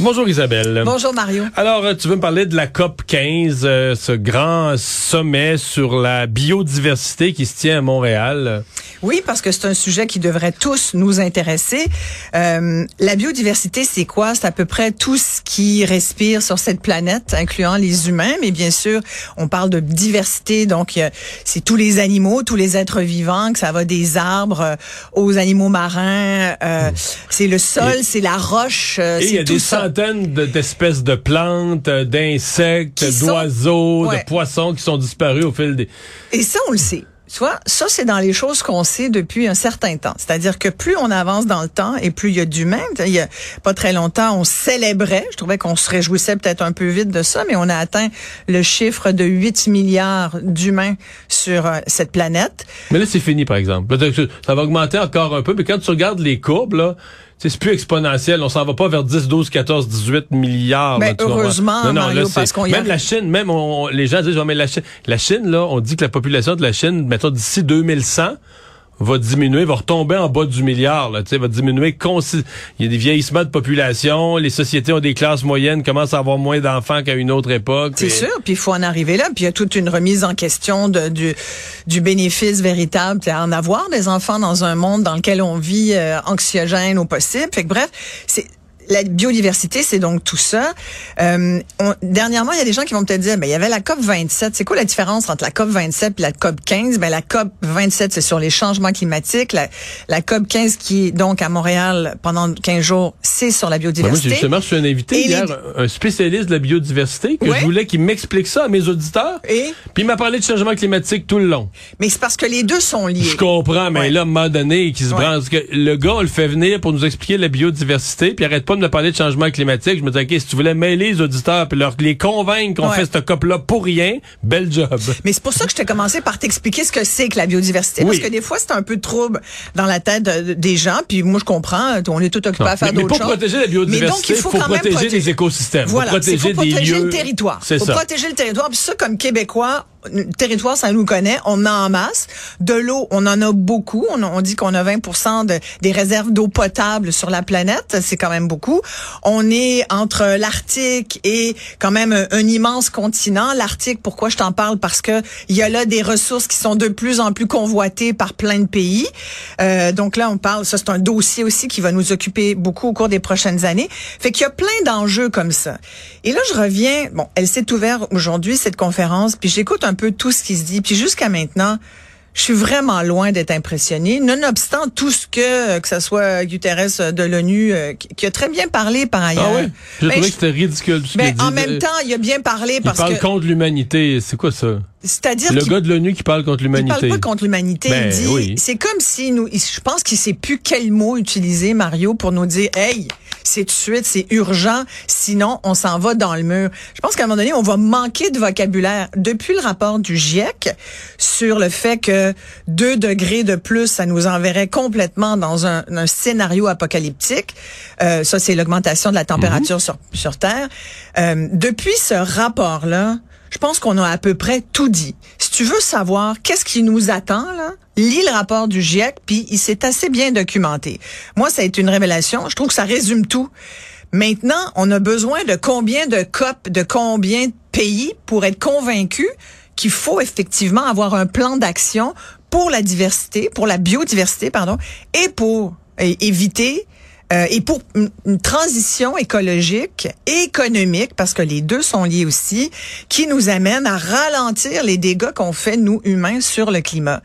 Bonjour Isabelle. Bonjour Mario. Alors, euh, tu veux me parler de la COP 15, euh, ce grand sommet sur la biodiversité qui se tient à Montréal? Oui, parce que c'est un sujet qui devrait tous nous intéresser. Euh, la biodiversité, c'est quoi? C'est à peu près tout ce qui respire sur cette planète, incluant les humains, mais bien sûr, on parle de diversité, donc c'est tous les animaux, tous les êtres vivants, que ça va des arbres euh, aux animaux marins, euh, c'est le sol, c'est la roche, c'est tout ça. Centaines de- d'espèces de plantes, euh, d'insectes, sont- d'oiseaux, Ouais. de poissons qui sont disparus au fil des... Et ça, on le sait. Tu vois, ça, c'est dans les choses qu'on sait depuis un certain temps. C'est-à-dire que plus on avance dans le temps et plus il y a d'humains. Il y a pas très longtemps, on célébrait, je trouvais qu'on se réjouissait peut-être un peu vite de ça, mais on a atteint le chiffre de 8 milliards d'humains sur euh, cette planète. Mais là, c'est fini, par exemple. Peut-être que Ça va augmenter encore un peu, mais quand tu regardes les courbes, là, c'est plus exponentiel. On s'en va pas vers 10, 12, 14, 18 milliards. Ben, là, heureusement, Mario, c'est- parce qu'on y Même a- la Chine, même on- les gens disent, mais la Chine, la Chine, là, on dit que la population de la Chine, mettons, d'ici 2100, va diminuer, va retomber en bas du milliard, là, tu sais, va diminuer Il y a des vieillissements de population, les sociétés ont des classes moyennes, commencent à avoir moins d'enfants qu'à une autre époque. C'est sûr, puis il faut en arriver là. Puis il y a toute une remise en question de, du, du bénéfice véritable à en avoir des enfants dans un monde dans lequel on vit euh, anxiogène au possible. Fait que bref, c'est la biodiversité, c'est donc tout ça. Euh, on- dernièrement, il y a des gens qui vont peut-être dire, ben il y avait la COP 27. C'est quoi la différence entre la COP 27 et la COP 15 Ben la COP 27, c'est sur les changements climatiques. La, la COP 15 qui est donc à Montréal pendant 15 jours, c'est sur la Ben, moi, biodiversité. justement reçu un invité Et les- hier, un spécialiste de la biodiversité, que Ouais. je voulais qu'il m'explique ça à mes auditeurs. Et? Puis il m'a parlé de changement climatique tout le long. mais c'est parce que les deux sont liés. Je comprends, mais Ouais. là, à un moment donné, qui se Ouais. branche, que le gars, on le fait venir pour nous expliquer la biodiversité, puis arrête pas de parler de changement climatique. Je me dis, OK, si tu voulais mêler les auditeurs, puis leur, les convaincre qu'on Ouais. fait cette COP-là pour rien, bel job. Mais c'est pour ça que je t'ai commencé par t'expliquer ce que c'est que la biodiversité. Oui. Parce que des fois, c'est un peu de trouble dans la tête de- des gens. Puis moi, je comprends. On est tout occupé à faire mais, mais d'autres pour choses. protéger la Mais biodiversité, il faut faut, quand même protéger protéger- les écosystèmes. Voilà, faut c'est protéger faut des protéger lieux. le territoire. C'est faut ça. protéger le territoire. Puis ça, comme Québécois, territoire, ça nous connaît. On a en masse. De l'eau, on en a beaucoup. On, dit qu'on a 20 de, des réserves d'eau potable sur la planète. C'est quand même beaucoup. On est entre l'Arctique et quand même un, immense continent. L'Arctique, pourquoi je t'en parle? Parce que il y a là des ressources qui sont de plus en plus convoitées par plein de pays. Euh, donc là, on parle, ça c'est un dossier aussi qui va nous occuper beaucoup au cours des prochaines années. Fait qu'il y a plein d'enjeux comme ça. Et là, je reviens, bon, elle s'est ouverte aujourd'hui, cette conférence, puis j'écoute peu tout ce qui se dit. Puis jusqu'à maintenant, je suis vraiment loin d'être impressionnée, nonobstant tout ce que, que ce soit Guterres de l'ONU, euh, qui, a très bien parlé par ailleurs. Ah oui? J'ai Ben, trouvé je- que c'était ridicule. mais dit. en même Euh, temps, il a bien parlé il parce parle que, contre l'humanité. C'est quoi ça? C'est-à-dire Le gars de l'ONU qui parle contre Il l'humanité. parle pas contre l'humanité. Ben, il dit, oui. c'est comme si nous, il- je pense qu'il sait plus quel mot utiliser, Mario, pour nous dire, hey, c'est tout de suite, c'est urgent, sinon on s'en va dans le mur. Je pense qu'à un moment donné, on va manquer de vocabulaire. Depuis le rapport du GIEC sur le fait que 2 degrés de plus, ça nous enverrait complètement dans un, un scénario apocalyptique. Euh, ça, c'est l'augmentation de la température sur, sur Terre. Euh, depuis ce rapport-là, je pense qu'on a à peu près tout dit. Si tu veux savoir qu'est-ce qui nous attend, là, lis le rapport du GIEC, puis il s'est assez bien documenté. Moi, ça a été une révélation. Je trouve que ça résume tout. Maintenant, on a besoin de combien de COP, de combien de pays pour être convaincu qu'il faut effectivement avoir un plan d'action pour la diversité, pour la biodiversité, pardon, et pour éviter euh, et pour une- transition écologique et économique, parce que les deux sont liés aussi, qui nous amène à ralentir les dégâts qu'on fait, nous, humains, sur le climat.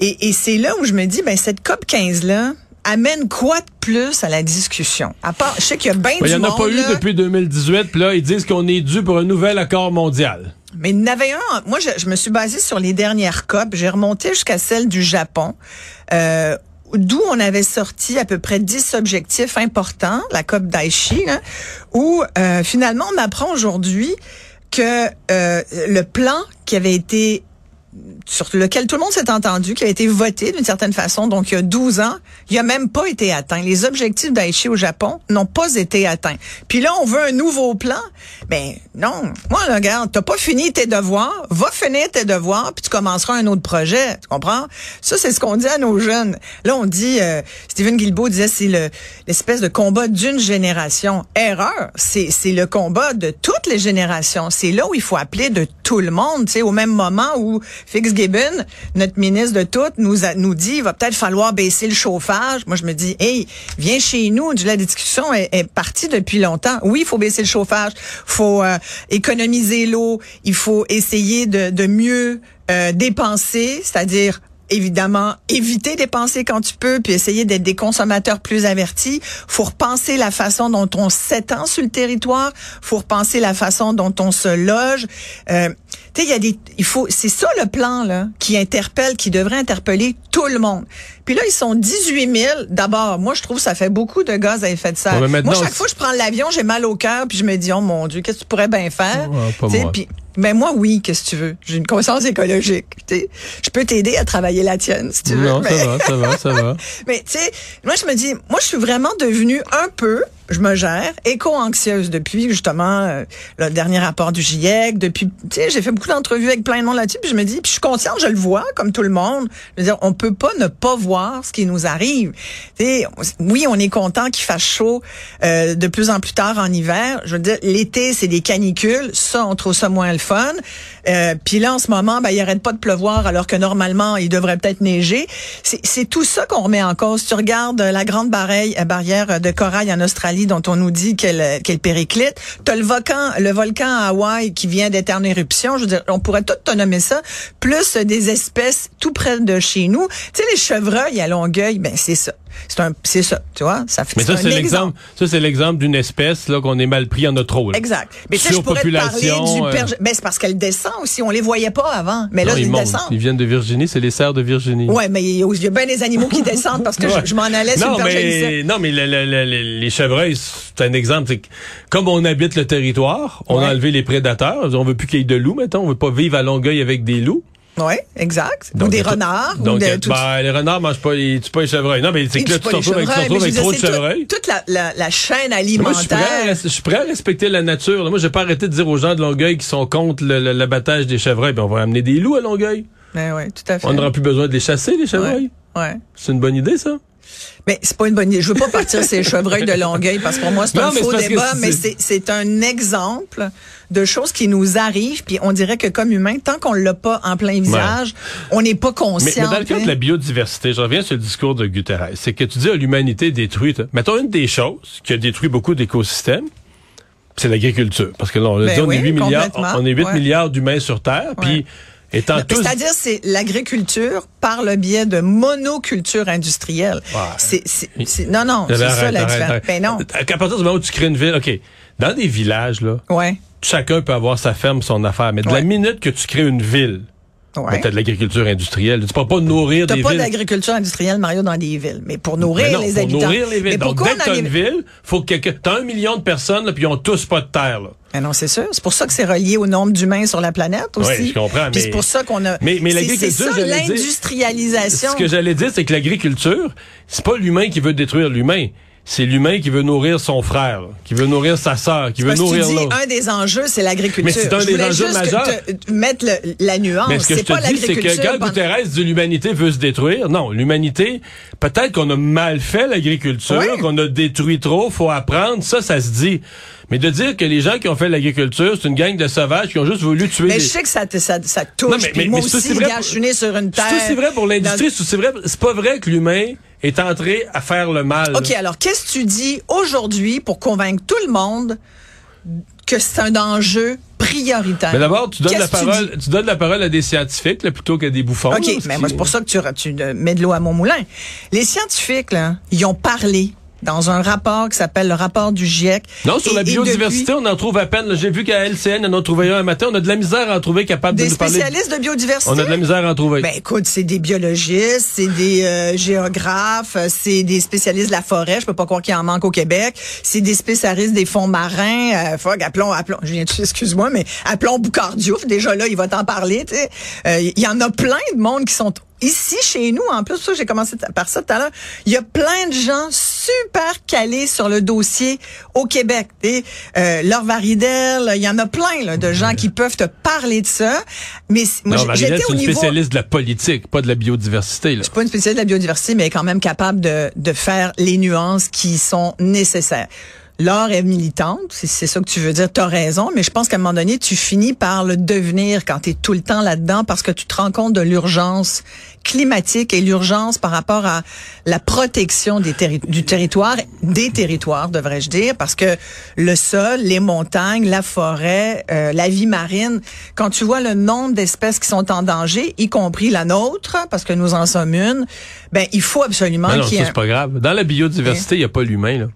Et, et c'est là où je me dis, ben cette COP 15 là amène quoi de plus à la discussion? À part, je sais qu'il y a bien Ben, Il du n'y en a pas eu depuis 2018, puis là, ils disent qu'on est dû pour un nouvel accord mondial. mais il y en avait un. Moi, je, je me suis basée sur les dernières COP. J'ai remonté jusqu'à celle du Japon. Euh, d'où on avait sorti à peu près 10 objectifs importants, la COP d'Aichi, hein, où euh, finalement on apprend aujourd'hui que euh, le plan qui avait été sur lequel tout le monde s'est entendu, qui a été voté d'une certaine façon, donc il y a 12 ans, il a même pas été atteint. Les objectifs d'Aichi au Japon n'ont pas été atteints. Puis là, on veut un nouveau plan. Ben non, moi, là, regarde, t'as pas fini tes devoirs, va finir tes devoirs, puis tu commenceras un autre projet. Tu comprends? Ça, c'est ce qu'on dit à nos jeunes. Là, on dit, euh, Stephen Guilbeault disait, c'est le l'espèce de combat d'une génération. Erreur, c'est c'est le combat de toutes les générations. C'est là où il faut appeler de tout le monde, tu sais, au même moment où Fitzgibbon, notre ministre de tout, nous a, nous dit, il va peut-être falloir baisser le chauffage. Moi, je me dis, hey, viens chez nous. La discussion est, est partie depuis longtemps. Oui, il faut baisser le chauffage, faut euh, économiser l'eau, il faut essayer de, de mieux euh, dépenser, c'est-à-dire évidemment éviter dépenser quand tu peux, puis essayer d'être des consommateurs plus avertis. Faut repenser la façon dont on s'étend sur le territoire. Faut repenser la façon dont on se loge. Euh, tu sais, il y a des, il faut, c'est ça le plan là qui interpelle, qui devrait interpeller tout le monde. Puis là, ils sont 18 000. D'abord, moi, je trouve que ça fait beaucoup de gaz à effet de serre. Ouais, moi, chaque fois que je prends l'avion, j'ai mal au cœur, puis je me dis, oh mon Dieu, qu'est-ce que tu pourrais bien faire? Ouais, T'sais, moi. puis- mais moi, oui, qu'est-ce que tu veux? J'ai une conscience écologique. t'sais. Je peux t'aider à travailler la tienne, si tu veux. Non, mais- ça va, ça va, ça va. mais tu sais, moi je me dis, moi je suis vraiment devenue un peu, je me gère, éco-anxieuse depuis justement euh, le dernier rapport du GIEC, depuis, tu sais, j'ai fait beaucoup d'entrevues avec plein de monde là-dessus, puis je me dis, puis je suis consciente, je le vois comme tout le monde. Je veux dire, on peut pas ne pas voir ce qui nous arrive. Tu sais, oui, on est content qu'il fasse chaud euh, de plus en plus tard en hiver. Je veux dire, l'été c'est des canicules, ça on trouve ça moins le fun. Euh, puis là en ce moment, ben il arrête pas de pleuvoir alors que normalement il devrait peut-être neiger. C'est tout ça qu'on remet en cause. Tu regardes euh, la grande barrière, euh, barrière de corail en Australie dont on nous dit qu'elle euh, qu'elle périclite. T'as le volcan, le volcan à Hawaï qui vient d'être en éruption. Je veux dire, on pourrait tout te nommer ça. Plus des espèces tout près de chez nous. Tu sais les chevreuils à Longueuil, ben c'est ça. C'est un, c'est ça. Tu vois, ça fait. Mais ça, c'est l'exemple. Ça, c'est l'exemple d'une espèce là qu'on est mal pris en notre rôle. Exact. Mais tu je pourrais te parler du euh. Ben, c'est parce qu'elle descend aussi. On les voyait pas avant. Mais là, Non, ils descendent. Ils viennent de Virginie, c'est les serres de Virginie. Ouais, mais il y a bien des animaux qui descendent parce que Ouais. je, je m'en allais sur non, le pergélisien. mais, non, mais le- le- le- le- les chevreuils, c'est un exemple. comme on habite le territoire, on Ouais. a enlevé les prédateurs. On veut plus qu'il y ait de loups, mettons. On veut pas vivre à Longueuil avec des loups. Oui, exact. ou Donc, des a tout- renards. Donc, ou de, tout- ben, les renards mangent pas les, tuent pas les chevreuils. Non, mais c'est Ils que là, tu te retrouves avec, avec je trop de chevreuils. Toute, toute la, la, la chaîne Moi, je suis, prêt à, alimentaire. res- je suis prêt à respecter la nature. Moi, j'ai pas arrêté de dire aux gens de Longueuil qui sont contre le- le- l'abattage des chevreuils. Ben, on va amener des loups à Longueuil. Ben oui, tout à fait. On n'aura plus besoin de les chasser, les chevreuils. Ouais. ouais. C'est une bonne idée, ça? Mais c'est pas une bonne idée. Je veux pas partir ces chevreuils de Longueuil parce que pour moi c'est un faux débat, mais c'est un exemple de choses qui nous arrivent puis on dirait que comme humain tant qu'on l'a pas en plein visage, on n'est pas conscient. mais dans le cas tu de la biodiversité, je reviens sur le discours de Guterres, c'est que tu dis à l'humanité détruite. Mettons une des choses qui a détruit beaucoup d'écosystèmes, c'est l'agriculture. Parce que là, on, Ben dit, on oui, est 8 milliards, on est 8 Ouais. milliards d'humains sur Terre, puis tous... C'est-à-dire, c'est l'agriculture par le biais de monoculture industrielle. Non, non, c'est Arrête, ça la arrête, différence. arrête. Ben non. À partir du moment où tu crées une ville, OK, dans des villages, là, Ouais. chacun peut avoir sa ferme, son affaire, mais de la minute que tu crées une ville, Ouais. ben, t'as de l'agriculture industrielle. Tu peux pas nourrir T'as des pas villes. d'agriculture industrielle, Mario, dans des villes. Mais pour nourrir Mais non, les pour habitants. nourrir les villes. Mais Donc, dès que t'as une ville, faut que quelqu'un- t'as un million de personnes, là, puis ils ont tous pas de terre, là. Mais non, c'est sûr. C'est pour ça que c'est relié au nombre d'humains sur la planète aussi. Oui, je comprends, Puis mais- c'est pour ça qu'on a. Mais- mais l'agriculture, C'est l'industrialisation. Ce que j'allais dire, c'est que l'agriculture, c'est pas l'humain qui veut détruire l'humain. C'est l'humain qui veut nourrir son frère, là, qui veut nourrir sa sœur, qui veut nourrir l'autre. un des enjeux, c'est l'agriculture. Mais c'est un Je des enjeux majeurs. te- mettre le- la nuance. Mais ce que je C'est pas te dis, c'est que quand pendant- Guterres dit l'humanité veut se détruire, non, l'humanité, peut-être qu'on a mal fait l'agriculture, Oui. qu'on a détruit trop, faut apprendre, ça, ça se dit. Mais de dire que les gens qui ont fait l'agriculture, c'est une gang de sauvages qui ont juste voulu tuer Mais des... je sais que ça, te- ça, ça touche. Non, mais- mais- moi mais aussi, c'est vrai gars, pour- je suis né sur une terre. C'est vrai pour l'industrie, c'est aussi vrai, c'est pas vrai que l'humain est entré à faire le mal. OK, alors qu'est-ce que tu dis aujourd'hui pour convaincre tout le monde que c'est un enjeu prioritaire? Mais d'abord, tu donnes la tu parole, tu, donnes la parole à des scientifiques là, plutôt qu'à des bouffons. OK, là, mais c'est pour ça que tu, tu mets de l'eau à mon moulin. Les scientifiques, là, ils ont parlé dans un rapport qui s'appelle le rapport du GIEC. Non, sur Et- la biodiversité, depuis, on en trouve à peine. J'ai vu qu'à LCN, on en a trouvé un un matin. On a de la misère à en trouver capable de des nous parler. spécialistes de biodiversité? On a de la misère à en trouver. Ben écoute, c'est des biologistes, c'est des euh, géographes, c'est des spécialistes de la forêt. Je peux pas croire qu'il en manque au Québec. C'est des spécialistes des fonds marins. Euh, fuck, appelons, appelons. Je viens de- excuse-moi, mais appelons Boucardio. Déjà là, il va t'en parler. tu sais. Euh, Il y en a plein de monde qui sont ici chez nous. En plus, ça, j'ai commencé par ça tout à l'heure. Il y a plein de gens super calés sur le dossier au Québec. sais. Euh, Laure Varidel, il y en a plein là, de gens qui peuvent te parler de ça. Mais moi, j'étais au une niveau spécialiste de la politique, pas de la biodiversité. Là. pas une spécialiste de la biodiversité, mais quand même capable de, de faire les nuances qui sont nécessaires. Laure est militante, c'est c'est ça que tu veux dire, tu as raison, mais je pense qu'à un moment donné, tu finis par le devenir quand tu es tout le temps là-dedans parce que tu te rends compte de l'urgence climatique et l'urgence par rapport à la protection des terri- du territoire, des territoires, devrais-je dire, parce que le sol, les montagnes, la forêt, euh, la vie marine, quand tu vois le nombre d'espèces qui sont en danger, y compris la nôtre, parce que nous en sommes une, ben il faut absolument Non, non, qu'il y c'est pas grave. Dans la biodiversité, il n'y a pas l'humain. là.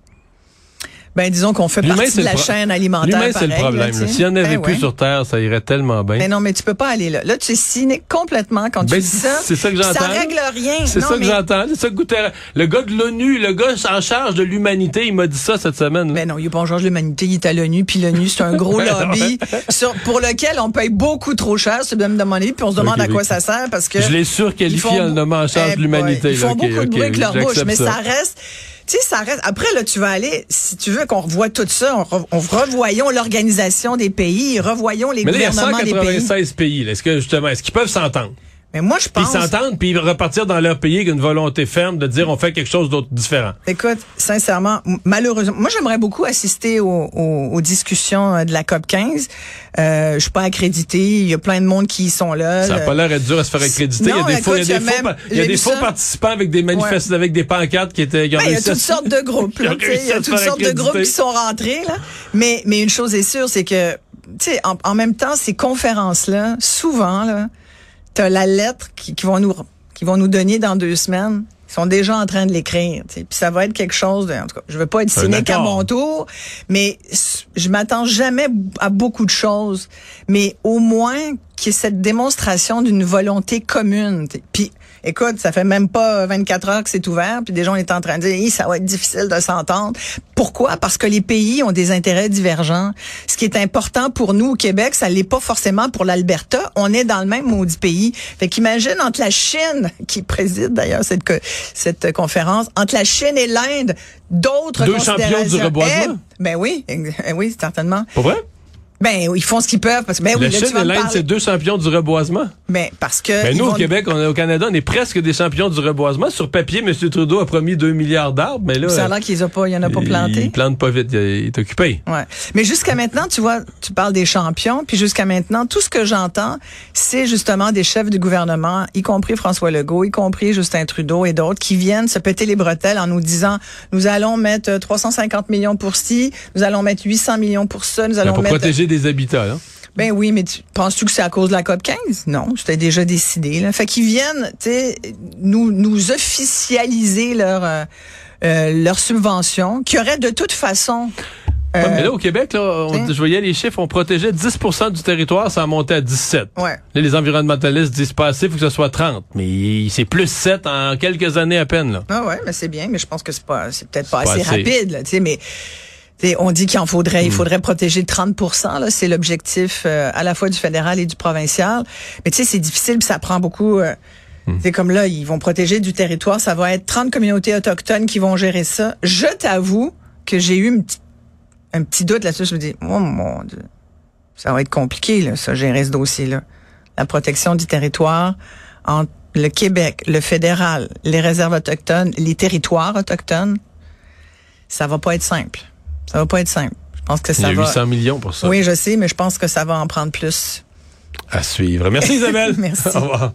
Ben disons qu'on fait partie de la chaîne alimentaire. L'humain, c'est le problème. S'il n'y en avait Ben plus ouais. sur Terre, ça irait tellement bien. Mais non, mais tu peux pas aller là. Là, tu es cynique complètement quand Ben, tu dis ça. c'est ça que Ça j'entends. règle rien. C'est ça que mais- j'entends. C'est ça que Guterres- Le gars de l'ONU, le gars en charge de l'humanité, il m'a dit ça cette semaine. là. Ben non, il n'est pas en charge de l'humanité, il est à l'ONU, puis l'ONU, c'est un gros lobby sur, pour lequel on paye beaucoup trop cher, c'est bien de demander, puis on se demande à quoi oui. ça sert, parce que... Je l'ai surqualifié en nommant en charge Eh de l'humanité. boy, Ils font beaucoup de bruit avec leur bouche, mais ça, ça. reste... Tu sais, ça reste... Après, là, tu vas aller... Si tu veux qu'on revoie tout ça, on, re- on revoyons l'organisation des pays, revoyons les Mais là, il y a gouvernements des pays. 196 pays. là. Est-ce que, justement, est-ce qu'ils peuvent s'entendre? Mais moi, je Puis pense... ils s'entendent, puis ils repartir dans leur pays avec une volonté ferme de dire on fait quelque chose d'autre différent. Écoute, sincèrement, malheureusement, moi j'aimerais beaucoup assister aux, aux- aux discussions euh, de la COP 15. Euh, je suis pas accréditée, il y a plein de monde qui y sont là. Ça n'a pas l'air d'être dur à se faire accréditer. Non, il y a des, faux, il y a des, faux, il y a des faux participants avec des manifestes, avec des pancartes qui étaient. qui ont Ben, il y a à toutes sortes de groupes. là, Il y a toutes sortes de groupes qui sont rentrés. Là. Mais, mais une chose est sûre, c'est que, tu sais, en, en même temps, ces conférences-là, souvent, là, t'as la lettre qui, qui vont nous qui vont nous donner dans deux semaines. Ils sont déjà en train de l'écrire. tu. Puis ça va être quelque chose de. En tout cas, je veux pas être cynique à mon tour, mais je m'attends jamais à beaucoup de choses. Mais au moins qu'il y ait cette démonstration d'une volonté commune. tu. Puis écoute, ça fait même pas 24 heures que c'est ouvert, puis déjà on est en train de dire ça va être difficile de s'entendre. Pourquoi? Parce que les pays ont des intérêts divergents. Ce qui est important pour nous au Québec, ça l'est pas forcément pour l'Alberta. On est dans le même maudit pays. Fait qu'imagine entre la Chine qui préside d'ailleurs cette cette conférence, entre la Chine et l'Inde, d'autres Deux champions du reboisement? Eh, ben oui, eh oui, certainement. Pour vrai? Ben ils font ce qu'ils peuvent parce que ben oui, la là, Chine tu et l'Inde, c'est deux champions du reboisement. Ben parce que Mais ils nous, au Québec, on est, au Canada, on est presque des champions du reboisement. Sur papier, M. Trudeau a promis 2 milliards d'arbres, mais là. ça a l'air qu'ils ont pas, il y en a pas planté. Il plante pas vite, il est occupé. Ouais. Mais jusqu'à maintenant, tu vois, tu parles des champions, puis jusqu'à maintenant, tout ce que j'entends, c'est justement des chefs du gouvernement, y compris François Legault, y compris Justin Trudeau et d'autres, qui viennent se péter les bretelles en nous disant, nous allons mettre euh, 350 millions pour ci, nous allons mettre 800 millions pour ça, nous Ben, allons pour mettre... protéger des habitats. Hein? Ben oui, mais tu, penses-tu que c'est à cause de la COP 15? Non, c'était déjà décidé. Là. Fait qu'ils viennent, nous, nous officialiser leur, euh, euh, leur subvention, qui aurait de toute façon... euh, Ouais, mais là, au Québec, là, on- hein? je voyais les chiffres, on protégeait 10% du territoire, ça a monté à 17. ouais. Là, les environnementalistes disent pas assez, il faut que ce soit 30. Mais c'est plus 7 en quelques années à peine. Là. Ah ouais, mais c'est bien, mais je pense que c'est pas, c'est peut-être pas assez, rapide, là, tu sais, mais on dit qu'il en faudrait, Hmm. il faudrait protéger 30% là, c'est l'objectif euh, à la fois du fédéral et du provincial. Mais tu sais, c'est difficile, ça prend beaucoup. Euh, Hmm. C'est comme là, ils vont protéger du territoire, ça va être 30 communautés autochtones qui vont gérer ça. Je t'avoue que j'ai eu une un petit doute là-dessus. Je me dis, oh mon Dieu, ça va être compliqué, là, ça, gérer ce dossier-là. La protection du territoire entre le Québec, le fédéral, les réserves autochtones, les territoires autochtones, ça va pas être simple. Ça va pas être simple. Je pense que Il y ça a va. 800 millions pour ça. Oui, je sais, mais je pense que ça va en prendre plus. À suivre. Merci Isabelle. Merci. Au revoir.